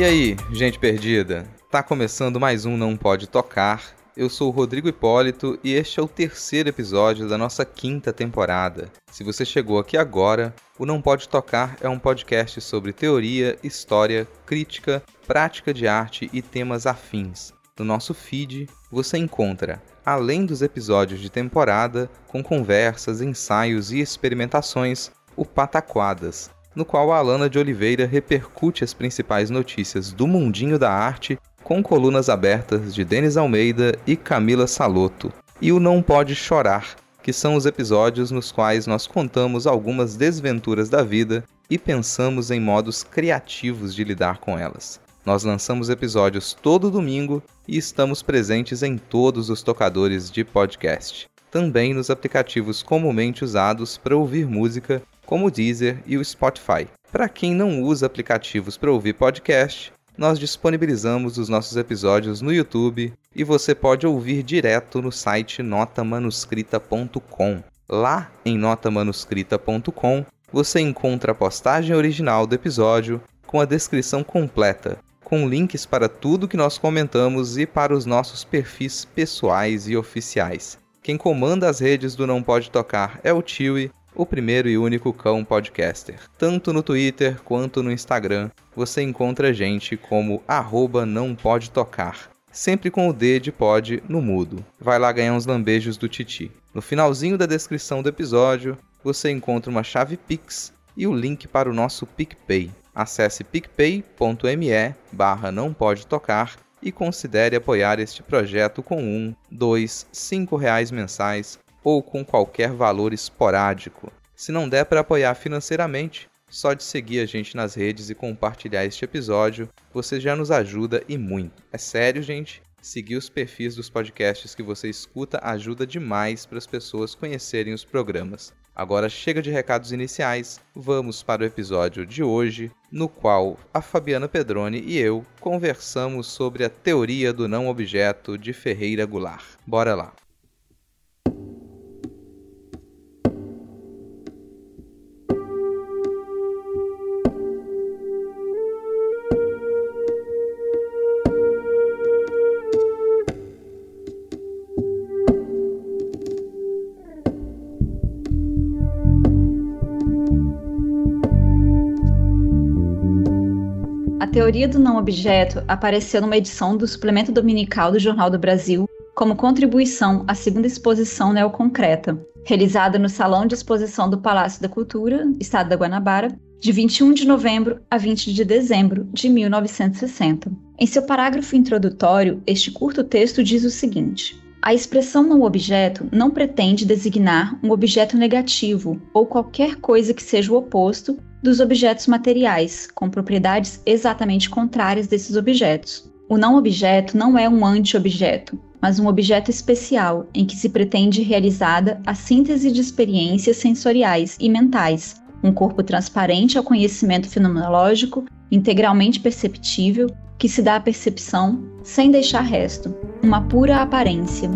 E aí, gente perdida? Tá começando mais um Não Pode Tocar. Eu sou o Rodrigo Hipólito e este é o terceiro episódio da nossa quinta temporada. Se você chegou aqui agora, o Não Pode Tocar é um podcast sobre teoria, história, crítica, prática de arte e temas afins. No nosso feed, você encontra, além dos episódios de temporada, com conversas, ensaios e experimentações, o Pataquadas, no qual a Alana de Oliveira repercute as principais notícias do mundinho da arte com colunas abertas de Denis Almeida e Camila Saloto, e o Não Pode Chorar, que são os episódios nos quais nós contamos algumas desventuras da vida e pensamos em modos criativos de lidar com elas. Nós lançamos episódios todo domingo e estamos presentes em todos os tocadores de podcast, também nos aplicativos comumente usados para ouvir música como o Deezer e o Spotify. Para quem não usa aplicativos para ouvir podcast, nós disponibilizamos os nossos episódios no YouTube e você pode ouvir direto no site notamanuscrita.com. Lá em notamanuscrita.com você encontra a postagem original do episódio com a descrição completa, com links para tudo que nós comentamos e para os nossos perfis pessoais e oficiais. Quem comanda as redes do Não Pode Tocar é o Tiwi o primeiro e único cão podcaster. Tanto no Twitter quanto no Instagram, você encontra a gente como arroba não pode tocar. Sempre com o D de pod no mudo. Vai lá ganhar uns lambejos do Titi. No finalzinho da descrição do episódio, você encontra uma chave Pix e o link para o nosso PicPay. Acesse picpay.me barra não pode tocar e considere apoiar este projeto com um, dois, cinco reais mensais ou com qualquer valor esporádico. Se não der para apoiar financeiramente, só de seguir a gente nas redes e compartilhar este episódio, você já nos ajuda e muito. É sério, gente? Seguir os perfis dos podcasts que você escuta ajuda demais para as pessoas conhecerem os programas. Agora chega de recados iniciais, vamos para o episódio de hoje, no qual a Fabiana Pedroni e eu conversamos sobre a teoria do não objeto de Ferreira Goulart. Bora lá! Teoria do não objeto apareceu numa edição do suplemento dominical do Jornal do Brasil como contribuição à segunda exposição neoconcreta, realizada no Salão de Exposição do Palácio da Cultura, Estado da Guanabara, de 21 de novembro a 20 de dezembro de 1960. Em seu parágrafo introdutório, este curto texto diz o seguinte: a expressão não objeto não pretende designar um objeto negativo ou qualquer coisa que seja o oposto dos objetos materiais, com propriedades exatamente contrárias desses objetos. O não objeto não é um anti-objeto, mas um objeto especial em que se pretende realizada a síntese de experiências sensoriais e mentais, um corpo transparente ao conhecimento fenomenológico, integralmente perceptível, que se dá à percepção sem deixar resto, uma pura aparência.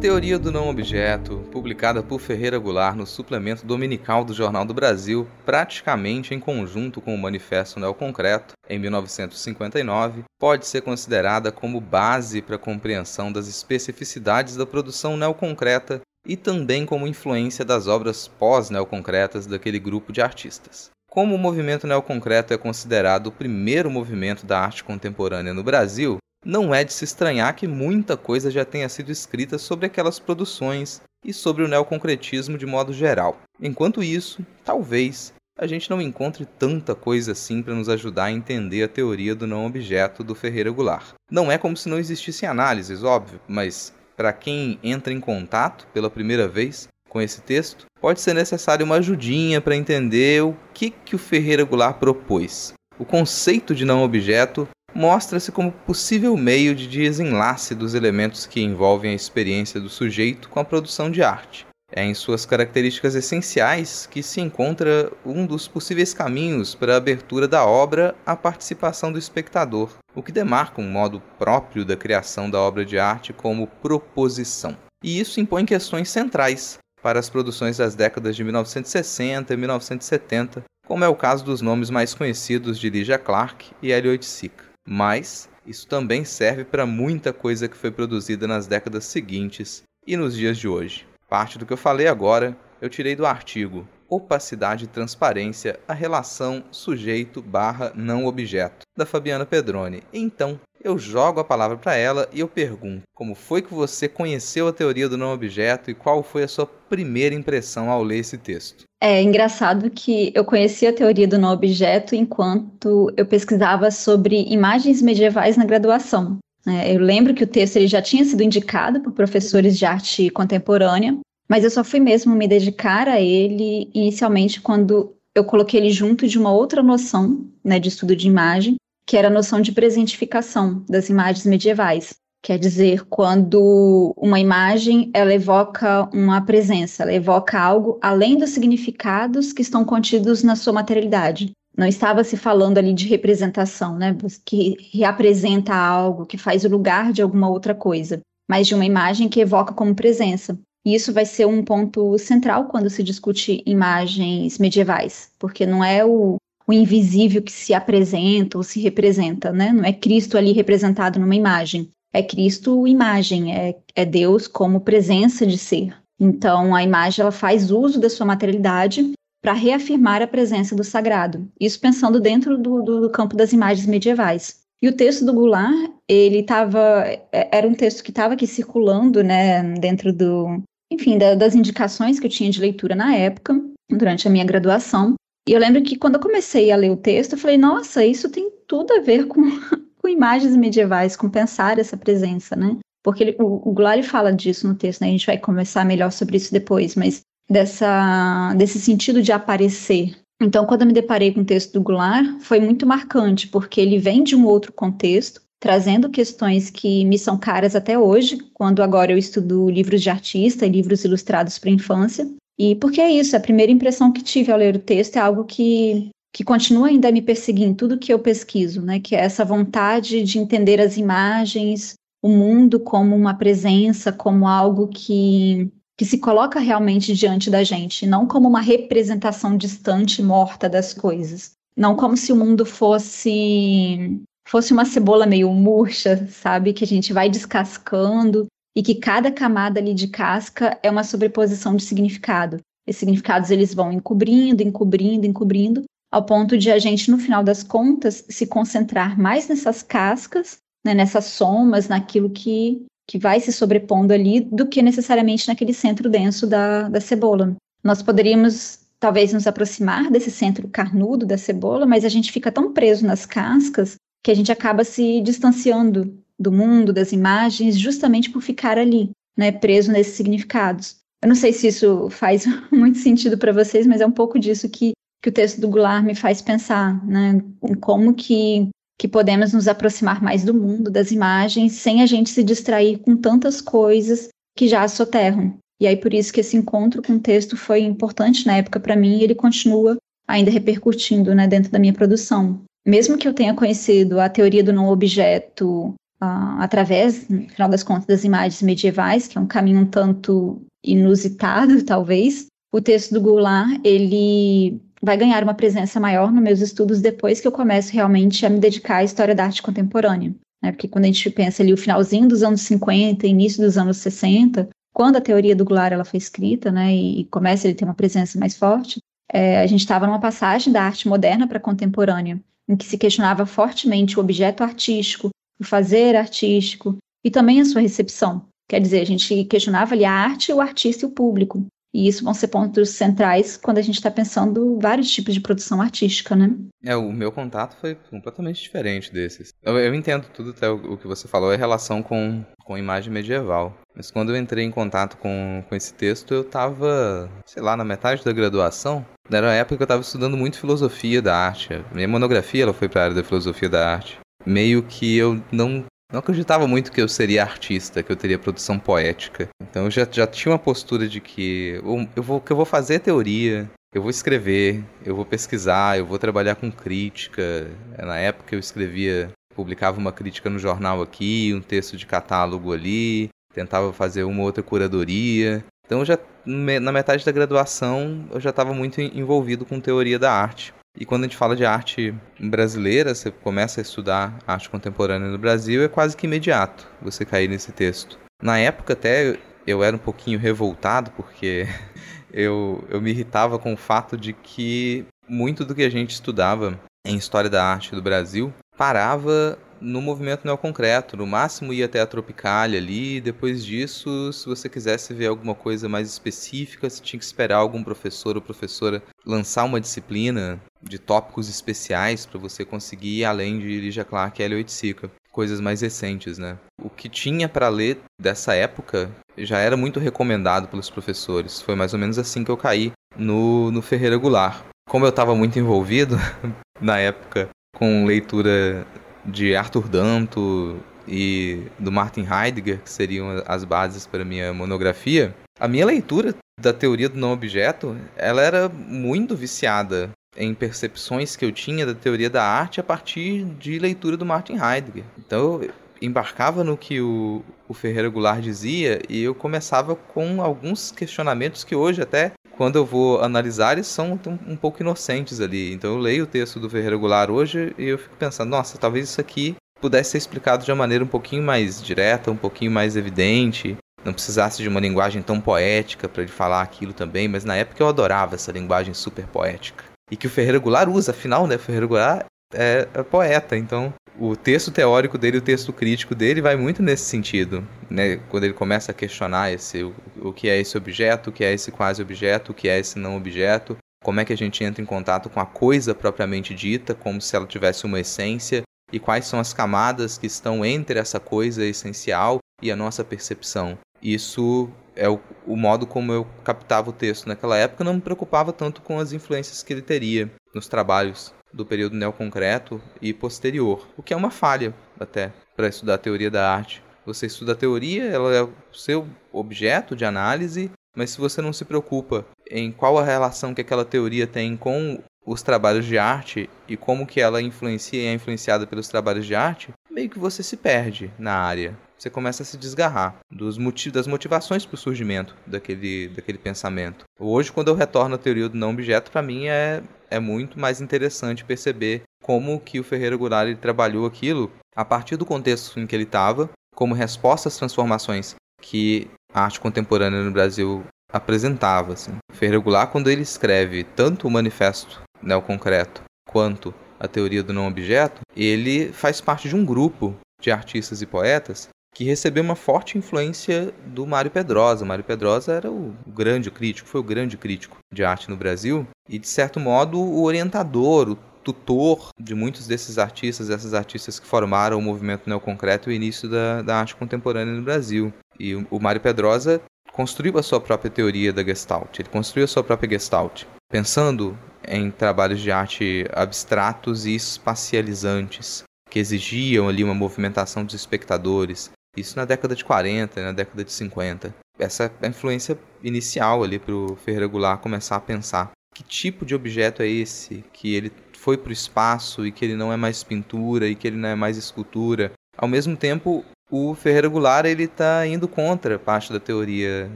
Teoria do não objeto, publicada por Ferreira Goulart no suplemento dominical do Jornal do Brasil, praticamente em conjunto com o Manifesto Neoconcreto, em 1959, pode ser considerada como base para a compreensão das especificidades da produção neoconcreta e também como influência das obras pós-neoconcretas daquele grupo de artistas. Como o movimento neoconcreto é considerado o primeiro movimento da arte contemporânea no Brasil, não é de se estranhar que muita coisa já tenha sido escrita sobre aquelas produções e sobre o neoconcretismo de modo geral. Enquanto isso, talvez a gente não encontre tanta coisa assim para nos ajudar a entender a teoria do não objeto do Ferreira Goulart. Não é como se não existissem análises, óbvio, mas para quem entra em contato pela primeira vez com esse texto, pode ser necessário uma ajudinha para entender o que, que o Ferreira Goulart propôs. O conceito de não objeto mostra-se como possível meio de desenlace dos elementos que envolvem a experiência do sujeito com a produção de arte. É em suas características essenciais que se encontra um dos possíveis caminhos para a abertura da obra à participação do espectador, o que demarca um modo próprio da criação da obra de arte como proposição. E isso impõe questões centrais para as produções das décadas de 1960 e 1970, como é o caso dos nomes mais conhecidos de Lygia Clark e Elliot Sick. Mas isso também serve para muita coisa que foi produzida nas décadas seguintes e nos dias de hoje. Parte do que eu falei agora eu tirei do artigo Opacidade e Transparência, a relação sujeito barra não objeto, da Fabiana Pedroni. Então, eu jogo a palavra para ela e eu pergunto: como foi que você conheceu a teoria do não objeto e qual foi a sua primeira impressão ao ler esse texto? É engraçado que eu conheci a teoria do não objeto enquanto eu pesquisava sobre imagens medievais na graduação. É, eu lembro que o texto ele já tinha sido indicado por professores de arte contemporânea, mas eu só fui mesmo me dedicar a ele inicialmente quando eu coloquei ele junto de uma outra noção né, de estudo de imagem, que era a noção de presentificação das imagens medievais. Quer dizer, quando uma imagem ela evoca uma presença, ela evoca algo além dos significados que estão contidos na sua materialidade. Não estava se falando ali de representação, né? Que reapresenta algo, que faz o lugar de alguma outra coisa, mas de uma imagem que evoca como presença. E isso vai ser um ponto central quando se discute imagens medievais, porque não é o, o invisível que se apresenta ou se representa, né? Não é Cristo ali representado numa imagem. É Cristo imagem, é, é Deus como presença de ser. Então, a imagem ela faz uso da sua materialidade para reafirmar a presença do sagrado. Isso pensando dentro do, do, do campo das imagens medievais. E o texto do Goulart, ele estava, é, era um texto que estava aqui circulando, né, dentro do, enfim, da, das indicações que eu tinha de leitura na época, durante a minha graduação. E eu lembro que quando eu comecei a ler o texto, eu falei, nossa, isso tem tudo a ver com, com imagens medievais, com pensar essa presença, né? Porque ele, o, o fala disso no texto, né? A gente vai conversar melhor sobre isso depois, mas dessa, desse sentido de aparecer. Então, quando eu me deparei com o texto do Goulart, foi muito marcante, porque ele vem de um outro contexto, trazendo questões que me são caras até hoje, quando agora eu estudo livros de artista e livros ilustrados para infância. E porque é isso, a primeira impressão que tive ao ler o texto é algo que, que continua ainda me perseguir em tudo que eu pesquiso, né? Que é essa vontade de entender as imagens, o mundo como uma presença, como algo que que se coloca realmente diante da gente, não como uma representação distante, morta das coisas. Não como se o mundo fosse fosse uma cebola meio murcha, sabe, que a gente vai descascando e que cada camada ali de casca é uma sobreposição de significado. Esses significados eles vão encobrindo, encobrindo, encobrindo, ao ponto de a gente no final das contas se concentrar mais nessas cascas, né, nessas somas, naquilo que que vai se sobrepondo ali do que necessariamente naquele centro denso da, da cebola. Nós poderíamos talvez nos aproximar desse centro carnudo da cebola, mas a gente fica tão preso nas cascas que a gente acaba se distanciando do mundo, das imagens, justamente por ficar ali, né, preso nesses significados. Eu não sei se isso faz muito sentido para vocês, mas é um pouco disso que, que o texto do Goulart me faz pensar, né, em como que que podemos nos aproximar mais do mundo, das imagens, sem a gente se distrair com tantas coisas que já soterram. E aí por isso que esse encontro com o texto foi importante na época para mim e ele continua ainda repercutindo né, dentro da minha produção. Mesmo que eu tenha conhecido a teoria do não objeto uh, através, no final das contas, das imagens medievais, que é um caminho um tanto inusitado, talvez, o texto do Goulart, ele vai ganhar uma presença maior nos meus estudos depois que eu começo realmente a me dedicar à história da arte contemporânea. Né? Porque quando a gente pensa ali o finalzinho dos anos 50, início dos anos 60, quando a teoria do Goulart ela foi escrita, né, e, e começa a ter uma presença mais forte, é, a gente estava numa passagem da arte moderna para a contemporânea, em que se questionava fortemente o objeto artístico, o fazer artístico e também a sua recepção. Quer dizer, a gente questionava ali a arte, o artista e o público. E isso vão ser pontos centrais quando a gente está pensando vários tipos de produção artística, né? É, o meu contato foi completamente diferente desses. Eu, eu entendo tudo até o, que você falou, é relação com, com imagem medieval. Mas quando eu entrei em contato com, com esse texto, eu estava, sei lá, na metade da graduação. Era a época que eu estava estudando muito filosofia da arte. Minha monografia ela foi para a área da filosofia da arte. Meio que eu não não acreditava muito que eu seria artista, que eu teria produção poética. Então eu já, já tinha uma postura de que eu vou, que eu vou fazer é teoria, eu vou escrever, eu vou pesquisar, eu vou trabalhar com crítica. Na época eu escrevia, publicava uma crítica no jornal aqui, um texto de catálogo ali, tentava fazer uma outra curadoria. Então já na metade da graduação eu já estava muito envolvido com teoria da arte. E quando a gente fala de arte brasileira, você começa a estudar arte contemporânea no Brasil, é quase que imediato você cair nesse texto. Na época até eu era um pouquinho revoltado porque eu, eu me irritava com o fato de que muito do que a gente estudava em história da arte do Brasil parava no movimento neoconcreto. No máximo ia até a Tropicália ali. Depois disso, se você quisesse ver alguma coisa mais específica, você tinha que esperar algum professor ou professora lançar uma disciplina de tópicos especiais para você conseguir ir além de Ligia Clark e Elliot Oiticica. Coisas mais recentes, né? O que tinha para ler dessa época já era muito recomendado pelos professores. Foi mais ou menos assim que eu caí no, no Ferreira Goulart. Como eu estava muito envolvido na época com leitura de Arthur Danto e do Martin Heidegger, que seriam as bases para minha monografia, a minha leitura da teoria do não objeto, ela era muito viciada em percepções que eu tinha da teoria da arte a partir de leitura do Martin Heidegger. Então eu embarcava no que o, o Ferreira Goulart dizia e eu começava com alguns questionamentos que hoje até quando eu vou analisar, eles são um, pouco inocentes ali. Então eu leio o texto do Ferreira Goulart hoje e eu fico pensando, nossa, talvez isso aqui pudesse ser explicado de uma maneira um pouquinho mais direta, um pouquinho mais evidente, não precisasse de uma linguagem tão poética para ele falar aquilo também, mas na época eu adorava essa linguagem super poética. E que o Ferreira Goulart usa, afinal, né? O Ferreira Goulart é, é poeta, então o texto teórico dele, o texto crítico dele vai muito nesse sentido, né? Quando ele começa a questionar esse, o, o que é esse objeto, o que é esse quase objeto, o que é esse não objeto, como é que a gente entra em contato com a coisa propriamente dita, como se ela tivesse uma essência, e quais são as camadas que estão entre essa coisa essencial e a nossa percepção. Isso é o, o modo como eu captava o texto naquela época, não me preocupava tanto com as influências que ele teria nos trabalhos do período neoconcreto e posterior, o que é uma falha até para estudar a teoria da arte. Você estuda a teoria, ela é o seu objeto de análise, mas se você não se preocupa em qual a relação que aquela teoria tem com os trabalhos de arte e como que ela influencia e é influenciada pelos trabalhos de arte, meio que você se perde na área. Você começa a se desgarrar dos motivos, das motivações para o surgimento daquele, daquele pensamento. Hoje, quando eu retorno à teoria do não objeto, para mim é, é muito mais interessante perceber como que o Ferreira Goulart trabalhou aquilo a partir do contexto em que ele estava, como resposta às transformações que a arte contemporânea no Brasil apresentava. Assim. Ferreira Goulart, quando ele escreve tanto o Manifesto Neoconcreto quanto a teoria do não objeto, ele faz parte de um grupo de artistas e poetas que recebeu uma forte influência do Mário Pedrosa. Mário Pedrosa era o grande crítico, foi o grande crítico de arte no Brasil e, de certo modo, o orientador, o tutor de muitos desses artistas, dessas artistas que formaram o movimento neoconcreto e o início da, da arte contemporânea no Brasil. E o, o Mário Pedrosa construiu a sua própria teoria da Gestalt, ele construiu a sua própria Gestalt, pensando em trabalhos de arte abstratos e espacializantes, que exigiam ali uma movimentação dos espectadores. Isso na década de 40, na década de 50. Essa é a influência inicial ali para o Ferreira Goulart começar a pensar que tipo de objeto é esse que ele foi para o espaço e que ele não é mais pintura e que ele não é mais escultura. Ao mesmo tempo, o Ferreira Goulart ele está indo contra parte da teoria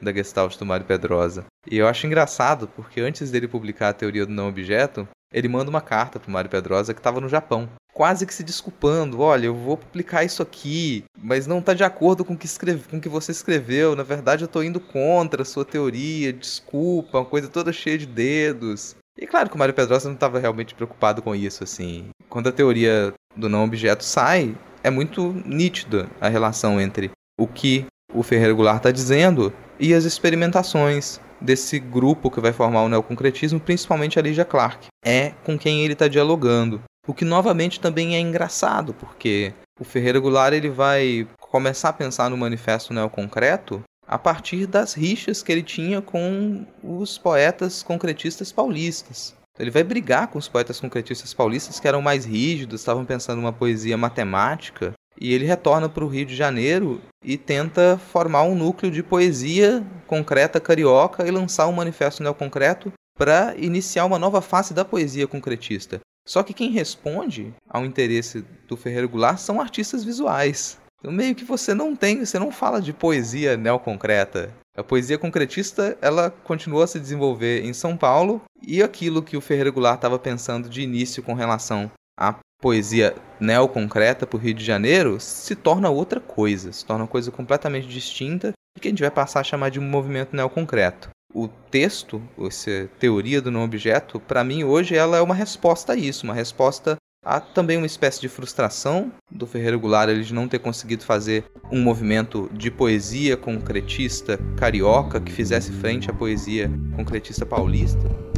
da Gestalt do Mário Pedrosa. E eu acho engraçado, porque antes dele publicar a teoria do não objeto, ele manda uma carta para o Mário Pedrosa que estava no Japão, quase que se desculpando, olha, eu vou publicar isso aqui, mas não está de acordo com o que escreve, com que você escreveu. Na verdade, eu estou indo contra a sua teoria. Desculpa, uma coisa toda cheia de dedos. E claro que o Mário Pedrosa não estava realmente preocupado com isso, assim. Quando a teoria do não objeto sai, é muito nítida a relação entre o que o Ferreira Goulart está dizendo e as experimentações desse grupo que vai formar o neoconcretismo, principalmente a Lígia Clark. É com quem ele está dialogando. O que novamente também é engraçado, porque o Ferreira Goulart ele vai começar a pensar no manifesto neoconcreto a partir das rixas que ele tinha com os poetas concretistas paulistas. Ele vai brigar com os poetas concretistas paulistas que eram mais rígidos, estavam pensando uma poesia matemática, e ele retorna para o Rio de Janeiro e tenta formar um núcleo de poesia concreta carioca e lançar um manifesto neoconcreto para iniciar uma nova fase da poesia concretista. Só que quem responde ao interesse do Ferreira Goulart são artistas visuais. Então, meio que você não tem, você não fala de poesia neoconcreta. A poesia concretista, ela continuou a se desenvolver em São Paulo e aquilo que o Ferreira Goulart estava pensando de início com relação à poesia neoconcreta para o Rio de Janeiro se torna outra coisa, se torna uma coisa completamente distinta e que a gente vai passar a chamar de um movimento neoconcreto. O texto, essa teoria do não objeto, para mim hoje ela é uma resposta a isso, uma resposta Há também uma espécie de frustração do Ferreira Goulart ele de não ter conseguido fazer um movimento de poesia concretista carioca que fizesse frente à poesia concretista paulista.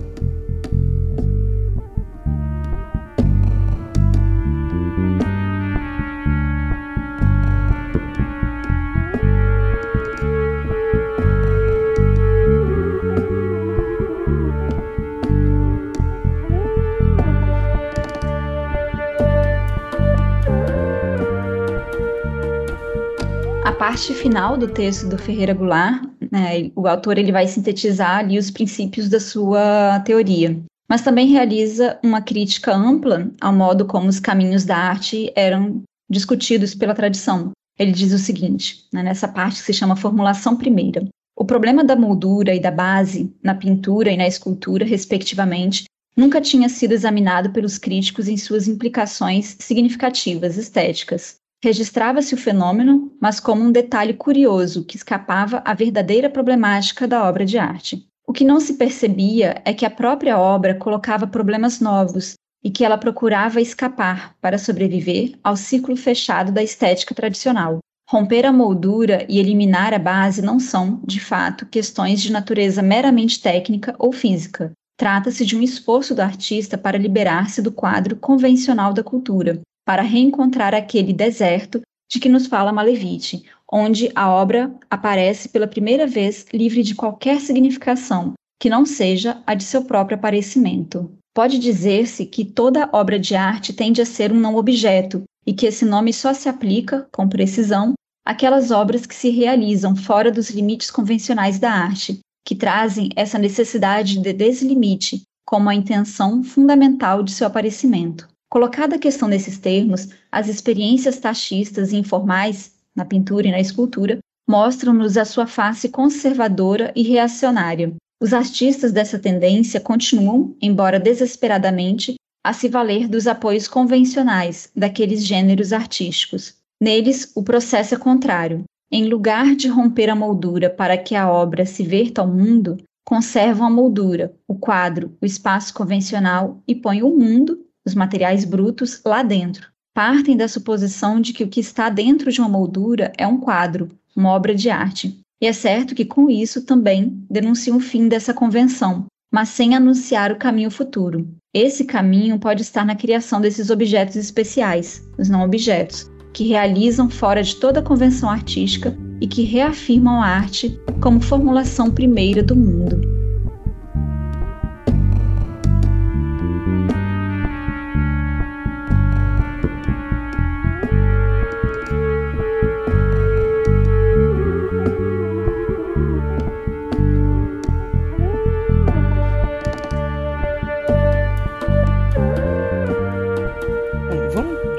Parte final do texto do Ferreira Goulart, né, o autor ele vai sintetizar ali os princípios da sua teoria, mas também realiza uma crítica ampla ao modo como os caminhos da arte eram discutidos pela tradição. Ele diz o seguinte, né, nessa parte que se chama formulação primeira. O problema da moldura e da base na pintura e na escultura, respectivamente, nunca tinha sido examinado pelos críticos em suas implicações significativas estéticas. Registrava-se o fenômeno, mas como um detalhe curioso que escapava à verdadeira problemática da obra de arte. O que não se percebia é que a própria obra colocava problemas novos e que ela procurava escapar para sobreviver ao ciclo fechado da estética tradicional. Romper a moldura e eliminar a base não são, de fato, questões de natureza meramente técnica ou física. Trata-se de um esforço do artista para liberar-se do quadro convencional da cultura, para reencontrar aquele deserto de que nos fala Malevite, onde a obra aparece pela primeira vez livre de qualquer significação que não seja a de seu próprio aparecimento. Pode dizer-se que toda obra de arte tende a ser um não objeto e que esse nome só se aplica, com precisão, àquelas obras que se realizam fora dos limites convencionais da arte, que trazem essa necessidade de deslimite como a intenção fundamental de seu aparecimento. Colocada a questão nesses termos, as experiências taxistas e informais, na pintura e na escultura, mostram-nos a sua face conservadora e reacionária. Os artistas dessa tendência continuam, embora desesperadamente, a se valer dos apoios convencionais daqueles gêneros artísticos. Neles, o processo é contrário. Em lugar de romper a moldura para que a obra se verta ao mundo, conservam a moldura, o quadro, o espaço convencional e põem o mundo os materiais brutos lá dentro. Partem da suposição de que o que está dentro de uma moldura é um quadro, uma obra de arte. E é certo que com isso também denunciam o fim dessa convenção, mas sem anunciar o caminho futuro. Esse caminho pode estar na criação desses objetos especiais, os não objetos, que realizam fora de toda convenção artística e que reafirmam a arte como formulação primeira do mundo.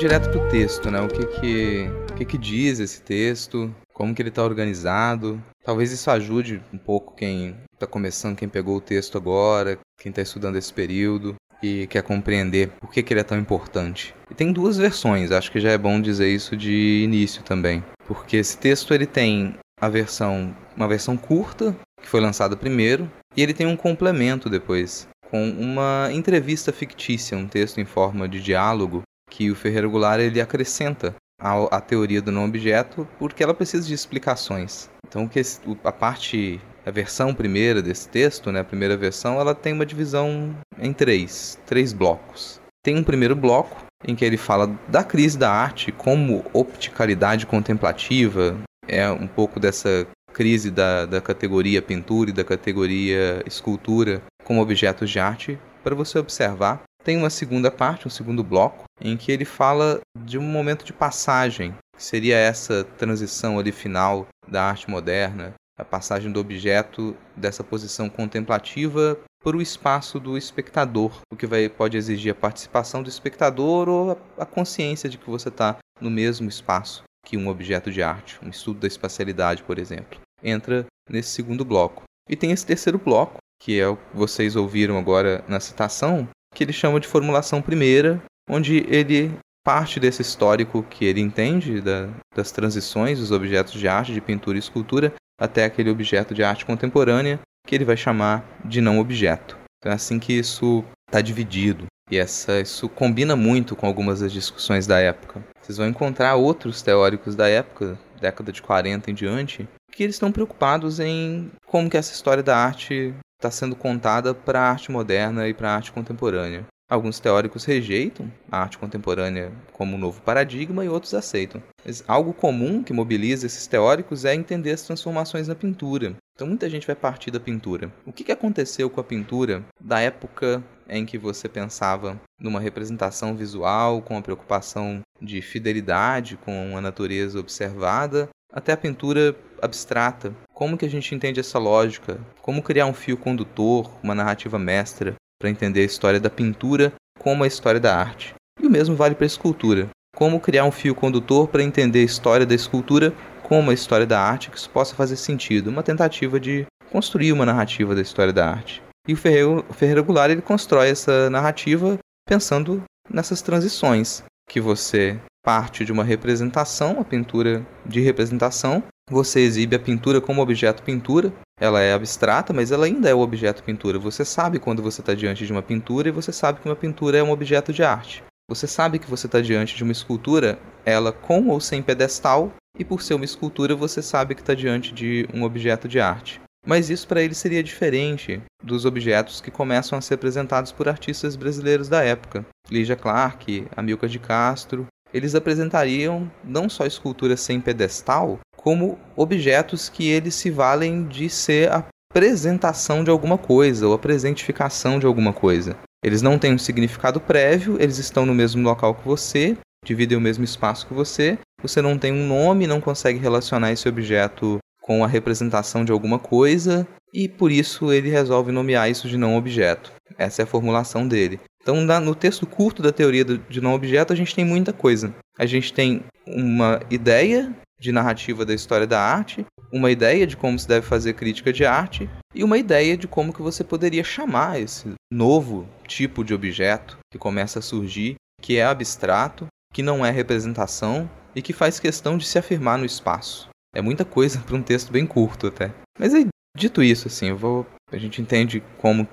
Direto pro texto, né? O que que, o que, que diz esse texto, como que ele está organizado. Talvez isso ajude um pouco quem está começando, quem pegou o texto agora, quem está estudando esse período e quer compreender por que, que ele é tão importante. E tem duas versões, acho que já é bom dizer isso de início também, porque esse texto ele tem a versão, uma versão curta que foi lançada primeiro e ele tem um complemento depois com uma entrevista fictícia, um texto em forma de diálogo que o Ferreira Goulart ele acrescenta à, teoria do não objeto porque ela precisa de explicações. Então que a parte a versão primeira desse texto, né, a primeira versão, ela tem uma divisão em três, três blocos. Tem um primeiro bloco em que ele fala da crise da arte como opticalidade contemplativa, é um pouco dessa crise da, da categoria pintura e da categoria escultura como objetos de arte para você observar. Tem uma segunda parte, um segundo bloco, em que ele fala de um momento de passagem, que seria essa transição ali final da arte moderna, a passagem do objeto dessa posição contemplativa para o espaço do espectador, o que vai, pode exigir a participação do espectador ou a, a consciência de que você está no mesmo espaço que um objeto de arte, um estudo da espacialidade, por exemplo. Entra nesse segundo bloco. E tem esse terceiro bloco, que é o que vocês ouviram agora na citação, que ele chama de formulação primeira, onde ele parte desse histórico que ele entende da, das transições dos objetos de arte, de pintura e escultura, até aquele objeto de arte contemporânea que ele vai chamar de não objeto. Então é assim que isso está dividido. E essa, isso combina muito com algumas das discussões da época. Vocês vão encontrar outros teóricos da época, década de 40 em diante, que eles estão preocupados em como que essa história da arte está sendo contada para a arte moderna e para a arte contemporânea. Alguns teóricos rejeitam a arte contemporânea como um novo paradigma e outros aceitam. Mas algo comum que mobiliza esses teóricos é entender as transformações na pintura. Então muita gente vai partir da pintura. O que aconteceu com a pintura da época em que você pensava numa representação visual, com a preocupação de fidelidade com a natureza observada, até a pintura abstrata. Como que a gente entende essa lógica? Como criar um fio condutor, uma narrativa mestra? para entender a história da pintura como a história da arte. E o mesmo vale para a escultura. Como criar um fio condutor para entender a história da escultura como a história da arte que isso possa fazer sentido, uma tentativa de construir uma narrativa da história da arte. E o Ferreira, Ferreira Goulart ele constrói essa narrativa pensando nessas transições, que você parte de uma representação, a pintura de representação, você exibe a pintura como objeto pintura, ela é abstrata, mas ela ainda é o objeto pintura. Você sabe quando você está diante de uma pintura e você sabe que uma pintura é um objeto de arte. Você sabe que você está diante de uma escultura, ela com ou sem pedestal, e por ser uma escultura você sabe que está diante de um objeto de arte. Mas isso para ele seria diferente dos objetos que começam a ser apresentados por artistas brasileiros da época. Lígia Clark, Amilcar de Castro, eles apresentariam não só esculturas sem pedestal, como objetos que eles se valem de ser a apresentação de alguma coisa ou a presentificação de alguma coisa. Eles não têm um significado prévio, eles estão no mesmo local que você, dividem o mesmo espaço que você, você não tem um nome, não consegue relacionar esse objeto com a representação de alguma coisa, e por isso ele resolve nomear isso de não objeto. Essa é a formulação dele. Então, no texto curto da teoria de não objeto, a gente tem muita coisa. A gente tem uma ideia de narrativa da história da arte, uma ideia de como se deve fazer crítica de arte e uma ideia de como que você poderia chamar esse novo tipo de objeto que começa a surgir, que é abstrato, que não é representação e que faz questão de se afirmar no espaço. É muita coisa para um texto bem curto até. Mas dito isso, assim, vou... a gente entende como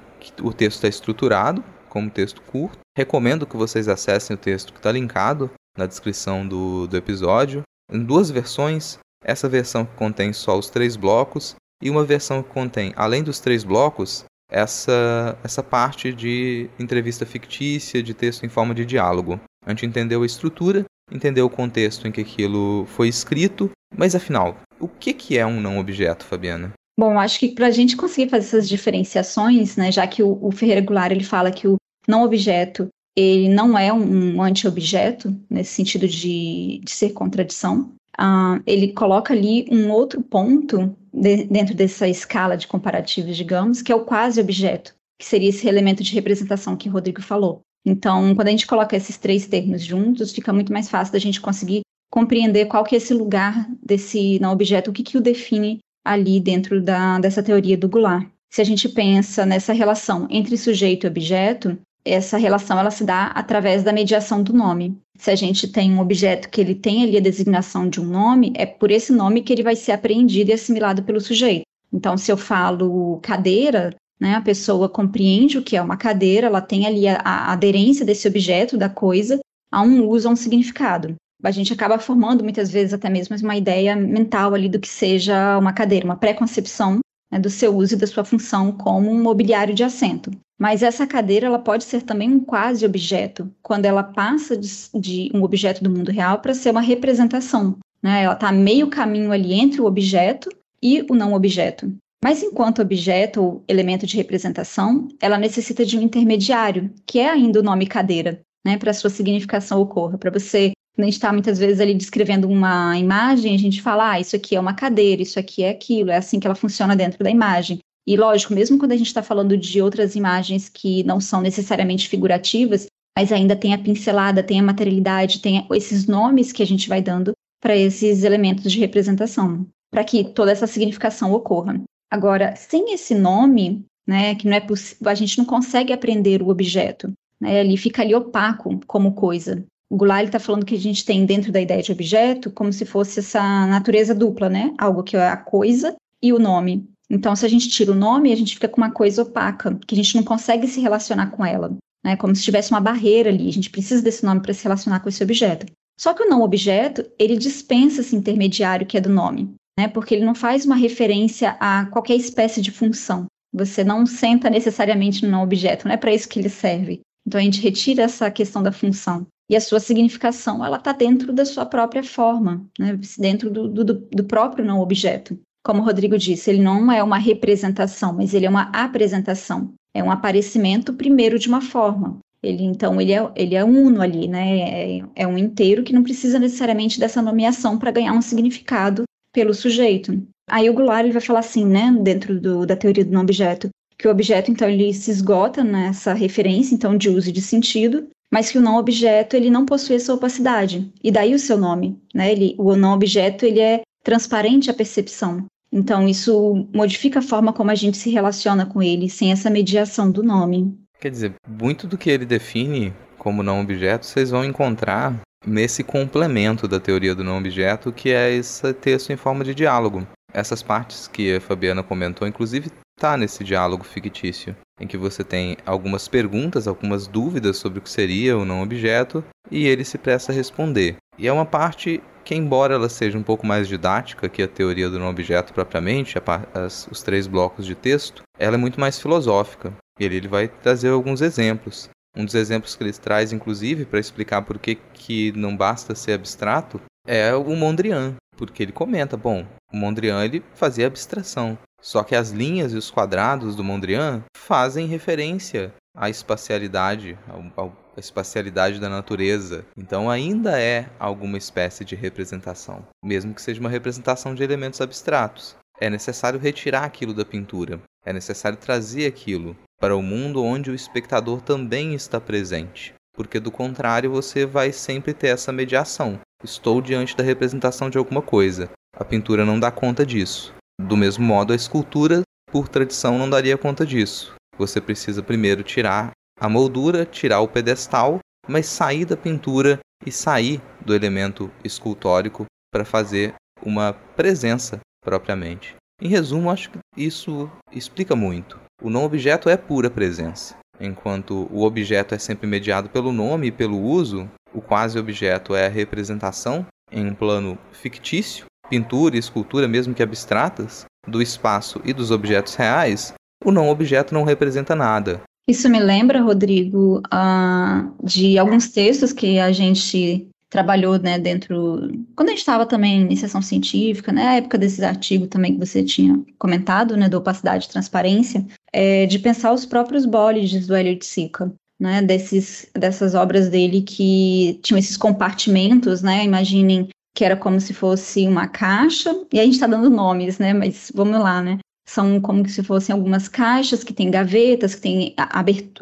o texto está estruturado, como texto curto. Recomendo que vocês acessem o texto que está linkado na descrição do, do episódio em duas versões. Essa versão que contém só os três blocos e uma versão que contém, além dos três blocos, essa, essa parte de entrevista fictícia, de texto em forma de diálogo. A gente entendeu a estrutura, entendeu o contexto em que aquilo foi escrito, mas afinal, o que, que é um não objeto, Fabiana? Bom, acho que para a gente conseguir fazer essas diferenciações, né, já que o, o Ferreira Goulart ele fala que o não objeto ele não é um, anti-objeto, nesse sentido de, de ser contradição. Uh, ele coloca ali um outro ponto de, dentro dessa escala de comparativos, digamos, que é o quase-objeto, que seria esse elemento de representação que o Rodrigo falou. Então, quando a gente coloca esses três termos juntos, fica muito mais fácil da gente conseguir compreender qual que é esse lugar desse não objeto, o que, que o define ali dentro da, dessa teoria do Goulart. Se a gente pensa nessa relação entre sujeito e objeto, essa relação ela se dá através da mediação do nome. Se a gente tem um objeto que ele tem ali a designação de um nome, é por esse nome que ele vai ser apreendido e assimilado pelo sujeito. Então, se eu falo cadeira, né, a pessoa compreende o que é uma cadeira, ela tem ali a, a aderência desse objeto, da coisa, a um uso, a um significado. A gente acaba formando muitas vezes até mesmo uma ideia mental ali do que seja uma cadeira, uma pré-concepção né, do seu uso e da sua função como um mobiliário de assento. Mas essa cadeira ela pode ser também um quase objeto, quando ela passa de, de um objeto do mundo real para ser uma representação. Né? Ela está meio caminho ali entre o objeto e o não objeto. Mas enquanto objeto ou elemento de representação, ela necessita de um intermediário, que é ainda o nome cadeira, né, para sua significação ocorra. Para você, a gente está muitas vezes ali descrevendo uma imagem, a gente fala, ah, isso aqui é uma cadeira, isso aqui é aquilo, é assim que ela funciona dentro da imagem. E lógico, mesmo quando a gente está falando de outras imagens que não são necessariamente figurativas, mas ainda tem a pincelada, tem a materialidade, tem esses nomes que a gente vai dando para esses elementos de representação, para que toda essa significação ocorra. Agora, sem esse nome, né, que não é a gente não consegue aprender o objeto, né, ele fica ali opaco como coisa. Goulart está falando que a gente tem dentro da ideia de objeto como se fosse essa natureza dupla, né, algo que é a coisa e o nome. Então, se a gente tira o nome, a gente fica com uma coisa opaca, que a gente não consegue se relacionar com ela, né, como se tivesse uma barreira ali. A gente precisa desse nome para se relacionar com esse objeto. Só que o não objeto, ele dispensa esse intermediário que é do nome né? Porque ele não faz uma referência a qualquer espécie de função. Você não senta necessariamente no objeto, não é para isso que ele serve. Então a gente retira essa questão da função. E a sua significação, ela está dentro da sua própria forma, né? dentro do, do, do próprio não objeto. Como o Rodrigo disse, ele não é uma representação, mas ele é uma apresentação. É um aparecimento primeiro de uma forma. Ele então ele é, ele é uno ali, né? É, é um inteiro que não precisa necessariamente dessa nomeação para ganhar um significado pelo sujeito. Aí o Goulart ele vai falar assim, né, dentro do, da teoria do não objeto, que o objeto então ele se esgota nessa referência então de uso e de sentido, mas que o não objeto ele não possui essa opacidade. E daí o seu nome, né? Ele, o não objeto ele é transparente à percepção. Então isso modifica a forma como a gente se relaciona com ele sem essa mediação do nome. Quer dizer, muito do que ele define como não objeto, vocês vão encontrar nesse complemento da teoria do não objeto, que é esse texto em forma de diálogo. Essas partes que a Fabiana comentou, inclusive, tá nesse diálogo fictício, em que você tem algumas perguntas, algumas dúvidas sobre o que seria o não objeto, e ele se presta a responder. E é uma parte que, embora ela seja um pouco mais didática que a teoria do não objeto propriamente, as, os três blocos de texto, ela é muito mais filosófica. Ele, ele vai trazer alguns exemplos. Um dos exemplos que eles traz, inclusive, para explicar por que, que não basta ser abstrato, é o Mondrian, porque ele comenta, bom, o Mondrian ele fazia abstração, só que as linhas e os quadrados do Mondrian fazem referência à espacialidade, à espacialidade da natureza. Então ainda é alguma espécie de representação, mesmo que seja uma representação de elementos abstratos. É necessário retirar aquilo da pintura, é necessário trazer aquilo para o mundo onde o espectador também está presente, porque do contrário você vai sempre ter essa mediação. Estou diante da representação de alguma coisa. A pintura não dá conta disso. Do mesmo modo, a escultura, por tradição, não daria conta disso. Você precisa primeiro tirar a moldura, tirar o pedestal, mas sair da pintura e sair do elemento escultórico para fazer uma presença propriamente. Em resumo, acho que isso explica muito. O não objeto é pura presença. Enquanto o objeto é sempre mediado pelo nome e pelo uso, o quase objeto é a representação em um plano fictício, pintura e escultura, mesmo que abstratas, do espaço e dos objetos reais, o não objeto não representa nada. Isso me lembra, Rodrigo, uh, de alguns textos que a gente trabalhou né, dentro. Quando a gente estava também em iniciação científica, né, época desses artigos também que você tinha comentado, né, da opacidade e transparência, é, de pensar os próprios bólides do de Sica. Né, desses, dessas obras dele que tinham esses compartimentos, né? Imaginem que era como se fosse uma caixa, e a gente está dando nomes, né? Mas vamos lá, né? São como se fossem algumas caixas que têm gavetas, que têm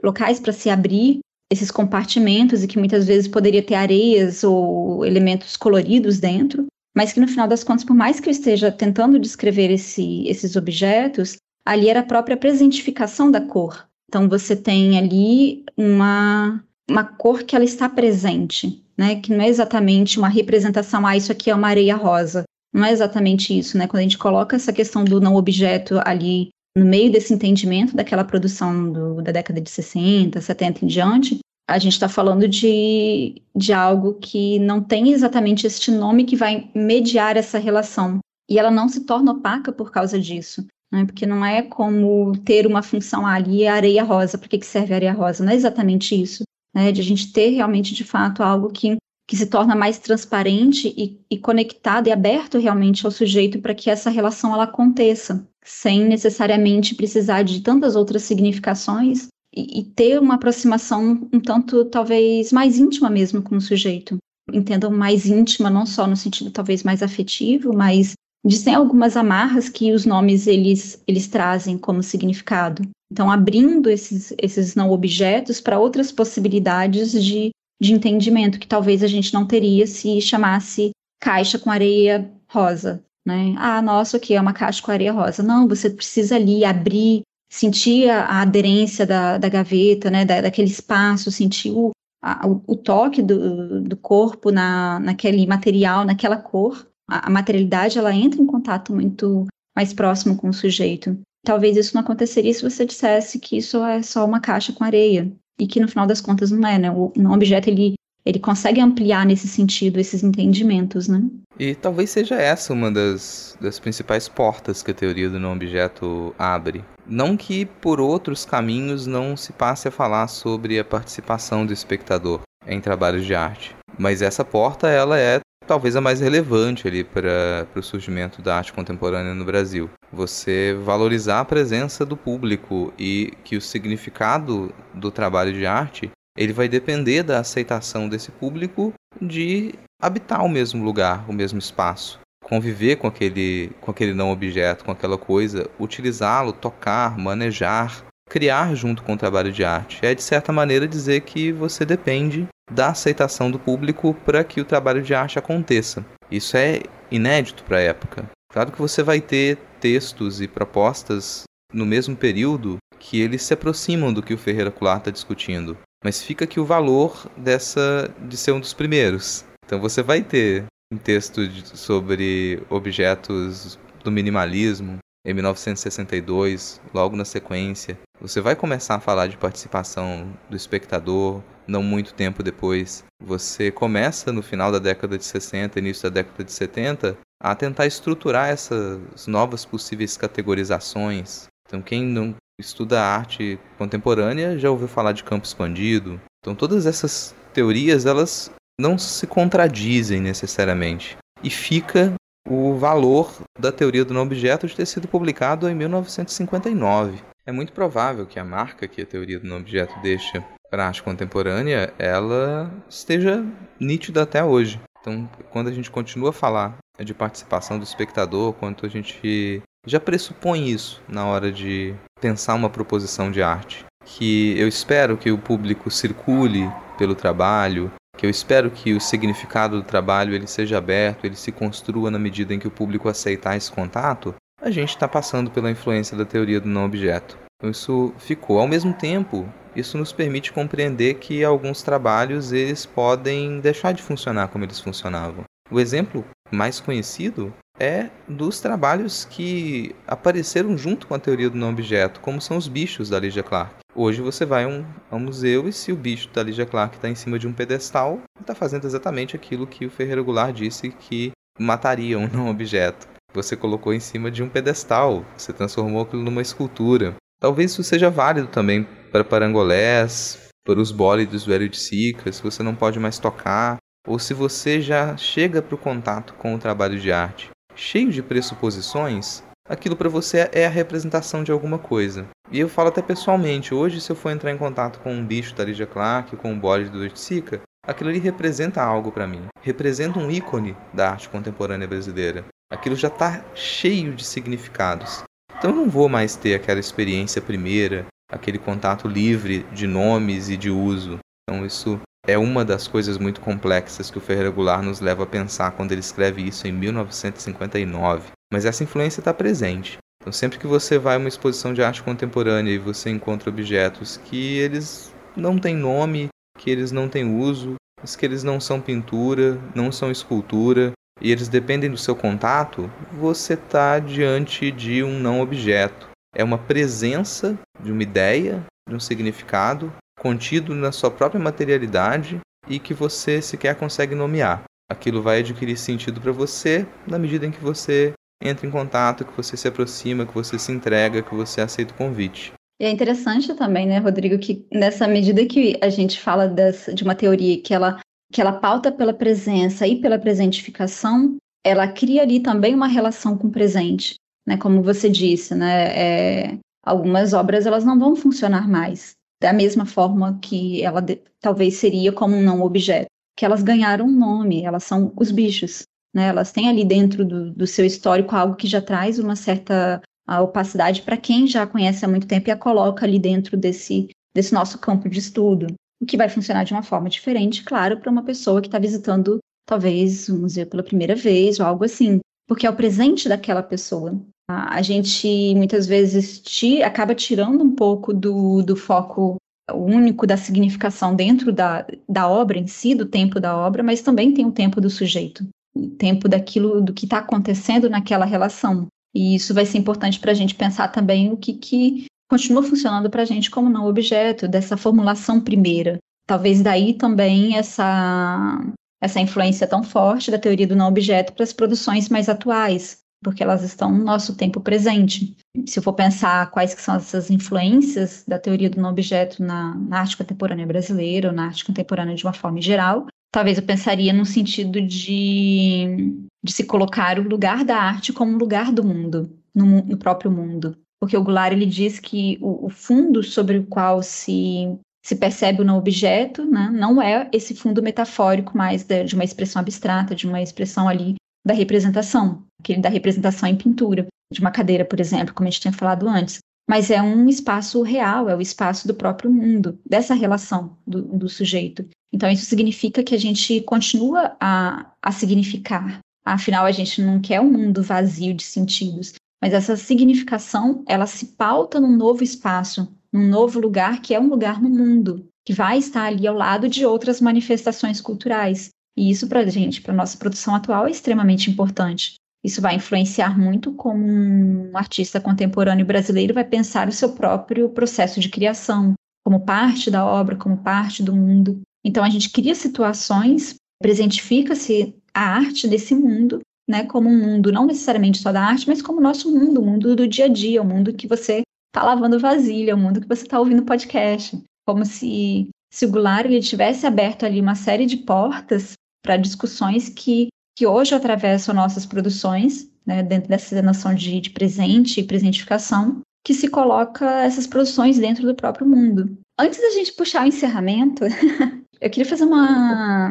locais para se abrir, esses compartimentos e que muitas vezes poderia ter areias ou elementos coloridos dentro, mas que no final das contas, por mais que eu esteja tentando descrever esse, esses objetos, ali era a própria presentificação da cor. Então você tem ali uma, uma cor que ela está presente, né? Que não é exatamente uma representação, ah, isso aqui é uma areia rosa. Não é exatamente isso, né? Quando a gente coloca essa questão do não objeto ali no meio desse entendimento daquela produção do, da década de 60, 70 em diante, a gente está falando de, de algo que não tem exatamente este nome que vai mediar essa relação. E ela não se torna opaca por causa disso. né? Porque não é como ter uma função ali, areia rosa, para que, que serve areia rosa? Não é exatamente isso, né? De a gente ter realmente, de fato, algo que, que se torna mais transparente e, e conectado e aberto realmente ao sujeito para que essa relação ela aconteça, sem necessariamente precisar de tantas outras significações e, e ter uma aproximação um tanto, talvez, mais íntima mesmo com o sujeito. Entendam mais íntima, não só no sentido talvez mais afetivo, mas Dizem algumas amarras que os nomes eles, eles trazem como significado. Então, abrindo esses, esses não objetos para outras possibilidades de, de entendimento que talvez a gente não teria se chamasse caixa com areia rosa. Né? Ah, nossa, aqui é uma caixa com areia rosa. Não, você precisa ali abrir, sentir a, a aderência da, da gaveta, né? Da, daquele espaço, sentir o, a, o, o, toque do, do corpo na, naquele material, naquela cor, a, materialidade ela entra em contato muito mais próximo com o sujeito. Talvez isso não aconteceria se você dissesse que isso é só uma caixa com areia e que no final das contas não é, né? O não objeto ele ele consegue ampliar nesse sentido esses entendimentos, né? E talvez seja essa uma das, das principais portas que a teoria do não objeto abre. Não que por outros caminhos não se passe a falar sobre a participação do espectador em trabalhos de arte, mas essa porta ela é talvez a mais relevante ali para o surgimento da arte contemporânea no Brasil. Você valorizar a presença do público e que o significado do trabalho de arte ele vai depender da aceitação desse público de habitar o mesmo lugar, o mesmo espaço, conviver com aquele, com aquele não objeto, com aquela coisa, utilizá-lo, tocar, manejar, criar junto com o trabalho de arte. É de certa maneira dizer que você depende da aceitação do público para que o trabalho de arte aconteça. Isso é inédito para a época. Claro que você vai ter textos e propostas no mesmo período que eles se aproximam do que o Ferreira Coulart está discutindo, mas fica aqui o valor dessa de ser um dos primeiros. Então você vai ter um texto de, sobre objetos do minimalismo em 1962, logo na sequência. Você vai começar a falar de participação do espectador, não muito tempo depois. Você começa no final da década de 60, início da década de 70, a tentar estruturar essas novas possíveis categorizações. Então, quem não estuda arte contemporânea já ouviu falar de campo expandido. Então, todas essas teorias, elas não se contradizem necessariamente. E fica o valor da teoria do não objeto de ter sido publicado em 1959. É muito provável que a marca que a teoria do não objeto deixa para a arte contemporânea, ela esteja nítida até hoje. Então, quando a gente continua a falar de participação do espectador, quanto a gente já pressupõe isso na hora de pensar uma proposição de arte, que eu espero que o público circule pelo trabalho, que eu espero que o significado do trabalho ele seja aberto, ele se construa na medida em que o público aceitar esse contato, a gente está passando pela influência da teoria do não objeto. Então, isso ficou. Ao mesmo tempo, isso nos permite compreender que alguns trabalhos eles podem deixar de funcionar como eles funcionavam. O exemplo mais conhecido é dos trabalhos que apareceram junto com a teoria do não objeto, como são os bichos da Lydia Clark. Hoje você vai a um, a um museu e se o bicho da Lydia Clark está em cima de um pedestal, está fazendo exatamente aquilo que o Ferreira Goulart disse que mataria um não objeto. Você colocou em cima de um pedestal, você transformou aquilo numa escultura. Talvez isso seja válido também para parangolés, para os bólidos do Hélio de Sica, se você não pode mais tocar, ou se você já chega para o contato com o trabalho de arte cheio de pressuposições, aquilo para você é a representação de alguma coisa. E eu falo até pessoalmente, hoje se eu for entrar em contato com um bicho da Lydia Clark, com um bode do Sica, aquilo ali representa algo para mim. Representa um ícone da arte contemporânea brasileira. Aquilo já está cheio de significados. Então eu não vou mais ter aquela experiência primeira, aquele contato livre de nomes e de uso. Então isso é uma das coisas muito complexas que o Ferreira Goulart nos leva a pensar quando ele escreve isso em 1959. Mas essa influência está presente. Então sempre que você vai a uma exposição de arte contemporânea e você encontra objetos que eles não têm nome, que eles não têm uso, que eles não são pintura, não são escultura, e eles dependem do seu contato, você está diante de um não objeto. É uma presença de uma ideia, de um significado contido na sua própria materialidade e que você sequer consegue nomear. Aquilo vai adquirir sentido para você na medida em que você entre em contato, que você se aproxima, que você se entrega, que você aceita o convite. E é interessante também, né, Rodrigo, que nessa medida que a gente fala das, de uma teoria que ela, que ela pauta pela presença e pela presentificação, ela cria ali também uma relação com o presente, né? Como você disse, né? É, algumas obras elas não vão funcionar mais da mesma forma que ela de, talvez seria como um não objeto, que elas ganharam um nome, elas são os bichos, né? Elas têm ali dentro do, do seu histórico algo que já traz uma certa opacidade para quem já conhece há muito tempo e a coloca ali dentro desse, desse nosso campo de estudo. O que vai funcionar de uma forma diferente, claro, para uma pessoa que está visitando talvez um museu pela primeira vez ou algo assim, porque é o presente daquela pessoa. A gente muitas vezes acaba tirando um pouco do, do foco único da significação dentro da, da obra em si, do tempo da obra, mas também tem o tempo do sujeito, o tempo daquilo do que está acontecendo naquela relação. E isso vai ser importante para a gente pensar também o que, que continua funcionando para a gente como não objeto, dessa formulação primeira. Talvez daí também essa, essa influência tão forte da teoria do não objeto para as produções mais atuais, porque elas estão no nosso tempo presente. Se eu for pensar quais que são essas influências da teoria do não objeto na, na arte contemporânea brasileira ou na arte contemporânea de uma forma geral, talvez eu pensaria no sentido de, de se colocar o lugar da arte como um lugar do mundo, no, no próprio mundo. Porque o Goulart ele diz que o, o, fundo sobre o qual se, se percebe o não objeto né, não é esse fundo metafórico mais de, de uma expressão abstrata, de uma expressão ali da representação, aquele da representação em pintura, de uma cadeira, por exemplo, como a gente tinha falado antes. Mas é um espaço real, é o espaço do próprio mundo, dessa relação do, do sujeito. Então, isso significa que a gente continua a, a significar. Afinal, a gente não quer um mundo vazio de sentidos, mas essa significação, ela se pauta num novo espaço, num novo lugar que é um lugar no mundo, que vai estar ali ao lado de outras manifestações culturais. E isso para a gente, para nossa produção atual, é extremamente importante. Isso vai influenciar muito como um artista contemporâneo brasileiro vai pensar o seu próprio processo de criação, como parte da obra, como parte do mundo. Então a gente cria situações, presentifica-se a arte desse mundo, né, como um mundo não necessariamente só da arte, mas como o nosso mundo, o mundo do dia a dia, o mundo que você está lavando vasilha, o mundo que você está ouvindo podcast, como se se o Goulart ele tivesse aberto ali uma série de portas para discussões que, que hoje atravessam nossas produções, né, dentro dessa noção de, de presente e presentificação, que se coloca essas produções dentro do próprio mundo. Antes da gente puxar o encerramento, Eu queria fazer uma,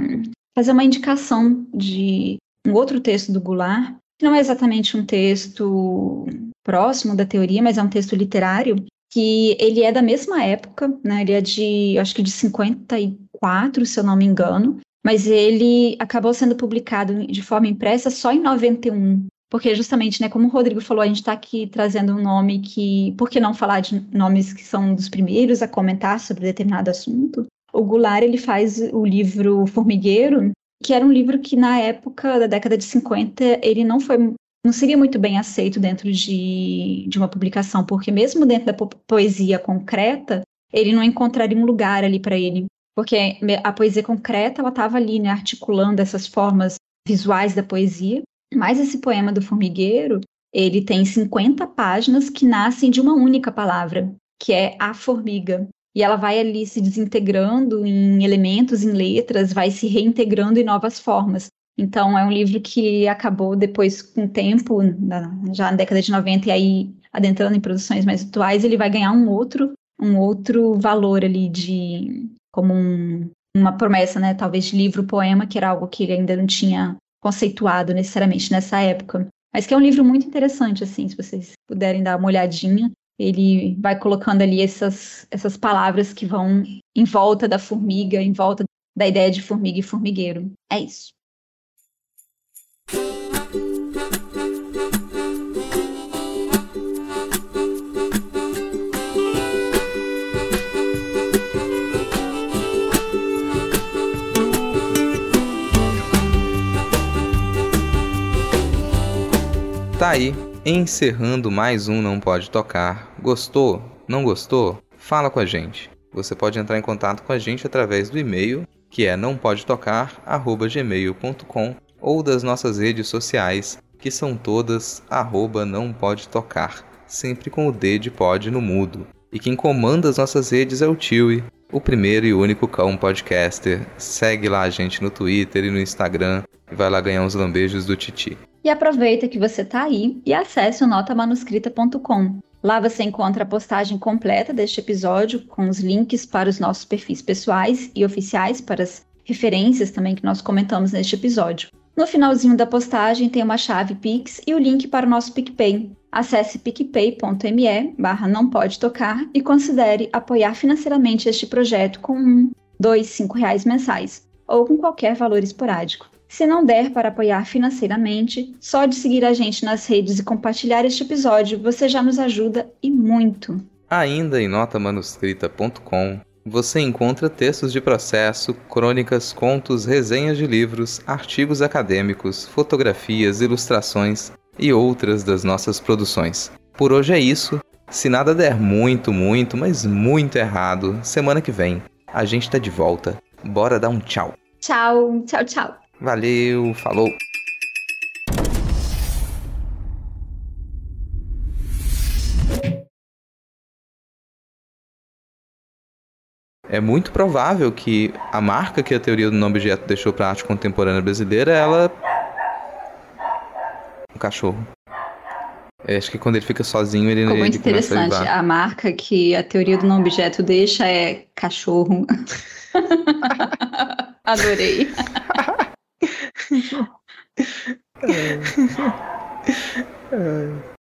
fazer uma indicação de um outro texto do Goulart, que não é exatamente um texto próximo da teoria, mas é um texto literário, que ele é da mesma época, né? Ele é de, acho que de 54, se eu não me engano, mas ele acabou sendo publicado de forma impressa só em 91. Porque justamente, né, como o Rodrigo falou, a gente está aqui trazendo um nome que, por que não falar de nomes que são dos primeiros a comentar sobre determinado assunto? o Goulart ele faz o livro Formigueiro, que era um livro que na época da década de 50 ele não foi não seria muito bem aceito dentro de, de uma publicação, porque mesmo dentro da po poesia concreta, ele não encontraria um lugar ali para ele, porque a poesia concreta ela estava ali, né, articulando essas formas visuais da poesia. Mas esse poema do formigueiro, ele tem 50 páginas que nascem de uma única palavra, que é a formiga e ela vai ali se desintegrando em elementos, em letras, vai se reintegrando em novas formas. Então, é um livro que acabou depois, com o tempo, já na década de 90, e aí adentrando em produções mais atuais, ele vai ganhar um outro, um outro valor ali de como um, uma promessa, né? Talvez de livro, poema, que era algo que ele ainda não tinha conceituado necessariamente nessa época. Mas que é um livro muito interessante, assim, se vocês puderem dar uma olhadinha ele vai colocando ali essas, essas palavras que vão em volta da formiga, em volta da ideia de formiga e formigueiro. É isso. Tá aí Encerrando mais um Não Pode Tocar. Gostou? Não gostou? Fala com a gente. Você pode entrar em contato com a gente através do e-mail, que é nãopodetocar@gmail.com ou das nossas redes sociais, que são todas arroba não pode tocar, sempre com o D de pod no mudo. E quem comanda as nossas redes é o Tiwi, o primeiro e único cão podcaster. Segue lá a gente no Twitter e no Instagram e vai lá ganhar uns lambejos do Titi. E aproveita que você tá aí e acesse o notamanuscrita.com. Lá você encontra a postagem completa deste episódio, com os links para os nossos perfis pessoais e oficiais, para as referências também que nós comentamos neste episódio. No finalzinho da postagem tem uma chave Pix e o link para o nosso PicPay. Acesse picpay.me barra não pode tocar e considere apoiar financeiramente este projeto com um, dois, cinco reais mensais ou com qualquer valor esporádico. Se não der para apoiar financeiramente, só de seguir a gente nas redes e compartilhar este episódio você já nos ajuda e muito. Ainda em notamanuscrita.com você encontra textos de processo, crônicas, contos, resenhas de livros, artigos acadêmicos, fotografias, ilustrações e outras das nossas produções. Por hoje é isso. Se nada der muito, muito, mas muito errado, semana que vem a gente tá de volta. Bora dar um tchau. Tchau, tchau, tchau. Valeu, falou. É muito provável que a marca que a teoria do não objeto deixou para a arte contemporânea brasileira, ela. Um cachorro. É, acho que quando ele fica sozinho, ele. Ficou muito ele a interessante. vibrar. A marca que a teoria do não objeto deixa é cachorro. Adorei. 에이. 에이. 어. 어. 어.